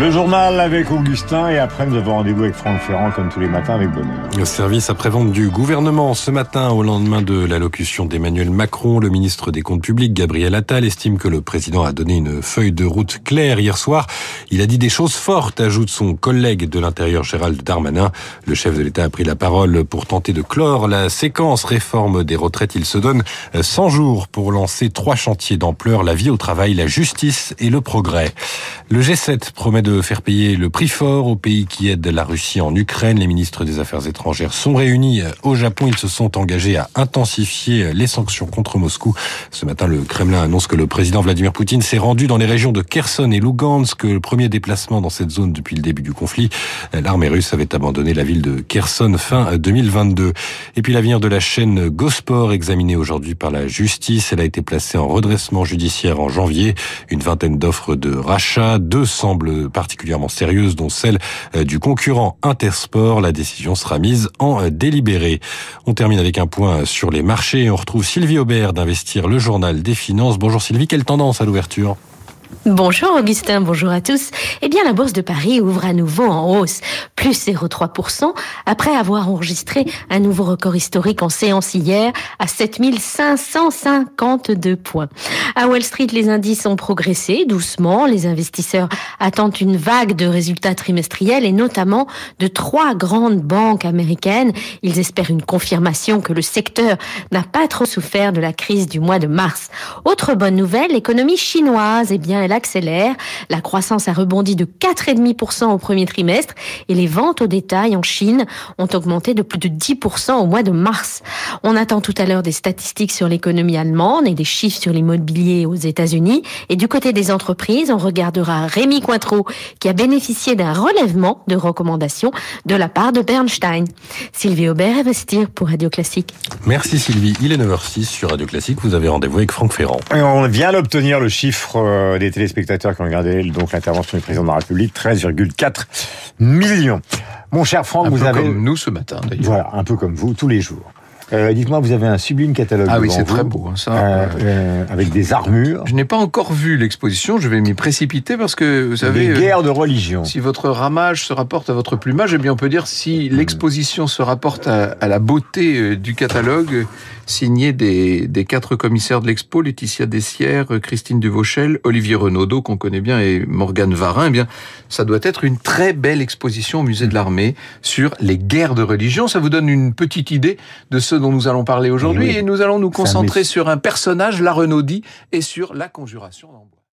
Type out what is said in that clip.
Le journal avec Augustin et après nous avons rendez-vous avec Franck Ferrand comme tous les matins avec bonheur. Le service après-vente du gouvernement ce matin au lendemain de l'allocution d'Emmanuel Macron, le ministre des Comptes publics Gabriel Attal estime que le président a donné une feuille de route claire hier soir. Il a dit des choses fortes, ajoute son collègue de l'Intérieur Gérald Darmanin. Le chef de l'État a pris la parole pour tenter de clore la séquence réforme des retraites. Il se donne 100 jours pour lancer trois chantiers d'ampleur, la vie au travail, la justice et le progrès. Le G7 promet de faire payer le prix fort aux pays qui aident la Russie en Ukraine. Les ministres des Affaires étrangères sont réunis au Japon. Ils se sont engagés à intensifier les sanctions contre Moscou. Ce matin, le Kremlin annonce que le président Vladimir Poutine s'est rendu dans les régions de Kherson et Lugansk, le premier déplacement dans cette zone depuis le début du conflit. L'armée russe avait abandonné la ville de Kherson fin 2022. Et puis l'avenir de la chaîne Gosport, examinée aujourd'hui par la justice. Elle a été placée en redressement judiciaire en janvier. Une vingtaine d'offres de rachat. Deux semblent particulièrement sérieuses, dont celle euh, du concurrent Intersport. La décision sera mise en euh, délibéré. On termine avec un point sur les marchés. On retrouve Sylvie Aubert d'Investir le Journal des Finances. Bonjour Sylvie, quelle tendance à l'ouverture? Bonjour Augustin, bonjour à tous. Eh bien, la Bourse de Paris ouvre à nouveau en hausse, plus 0,3%, après avoir enregistré un nouveau record historique en séance hier à 7552 points. À Wall Street, les indices ont progressé doucement. Les investisseurs attendent une vague de résultats trimestriels et notamment de trois grandes banques américaines. Ils espèrent une confirmation que le secteur n'a pas trop souffert de la crise du mois de mars. Autre bonne nouvelle, l'économie chinoise, eh bien, elle accélère. La croissance a rebondi de 4,5% au premier trimestre et les ventes au détail en Chine ont augmenté de plus de 10% au mois de mars. On attend tout à l'heure des statistiques sur l'économie allemande et des chiffres sur l'immobilier aux États-Unis. Et du côté des entreprises, on regardera Rémi Cointreau qui a bénéficié d'un relèvement de recommandations de la part de Bernstein. Sylvie Aubert, Investir pour Radio Classique. Merci Sylvie. Il est 9h06 sur Radio Classique. Vous avez rendez-vous avec Franck Ferrand. Et on vient d'obtenir le chiffre euh, téléspectateurs qui ont regardé donc l'intervention du président de la République, 13,4 millions. Mon cher Franck, un vous peu avez comme nous ce matin d'ailleurs. voilà un peu comme vous tous les jours. Euh, Dites-moi, vous avez un sublime catalogue. Ah oui, c'est très beau, hein, ça. euh, euh, avec des armures, Je n'ai pas encore vu l'exposition, je vais m'y précipiter parce que vous savez, des guerres de religion. si votre ramage se rapporte à votre plumage, eh bien on peut dire si Hmm. l'exposition se rapporte à, à la beauté du catalogue signé des, des quatre commissaires de l'expo, Laetitia Dessières, euh, Christine Duvauchel, Olivier Renaudot qu'on connaît bien et Morgane Varin, eh bien ça doit être une très belle exposition au musée de l'armée sur les guerres de religion. Ça vous donne une petite idée de ce dont nous allons parler aujourd'hui oui. et nous allons nous concentrer sur un personnage, la Renaudie, et sur la conjuration.